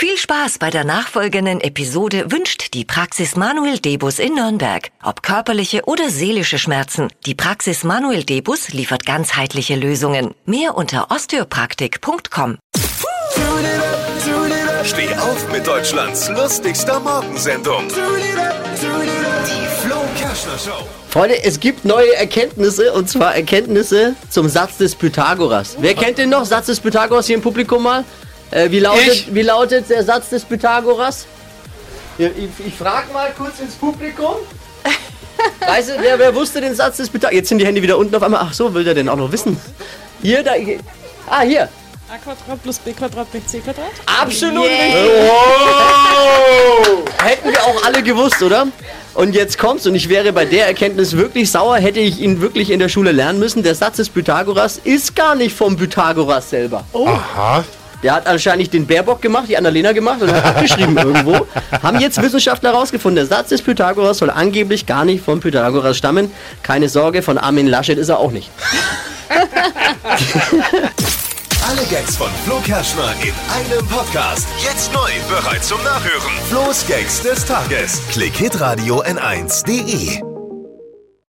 Viel Spaß bei der nachfolgenden Episode wünscht die Praxis Manuel Debus in Nürnberg. Ob körperliche oder seelische Schmerzen, die Praxis Manuel Debus liefert ganzheitliche Lösungen. Mehr unter osteopraktik.com. Steh auf mit Deutschlands lustigster Morgensendung. Die Flo Kerschner Show. Freunde, es gibt neue Erkenntnisse und zwar Erkenntnisse zum Satz des Pythagoras. Wer kennt den noch? Satz des Pythagoras hier im Publikum mal? Äh, wie, lautet, Ich. wie lautet der Satz des Pythagoras? Ja, Ich, ich frage mal kurz ins Publikum. Weißt du, wer, wer wusste den Satz des Pythagoras? Jetzt sind die Hände wieder unten auf einmal. Ach so, will der denn auch noch wissen? Hier, da. hier. Ah, hier. a Quadrat plus b Quadrat plus c Quadrat. Absolut richtig. Hätten wir auch alle gewusst, oder? Und jetzt kommt's und ich wäre bei der Erkenntnis wirklich sauer, hätte ich ihn wirklich in der Schule lernen müssen. Der Satz des Pythagoras ist gar nicht vom Pythagoras selber. Aha. Der hat anscheinend den Baerbock gemacht, die Annalena gemacht und hat abgeschrieben irgendwo. Haben jetzt Wissenschaftler herausgefunden, der Satz des Pythagoras soll angeblich gar nicht vom Pythagoras stammen. Keine Sorge, von Armin Laschet ist er auch nicht. Alle Gags von Flo Kerschner in einem Podcast. Jetzt neu, bereit zum Nachhören. Flo's Gags des Tages. Klick Hitradio N1.de.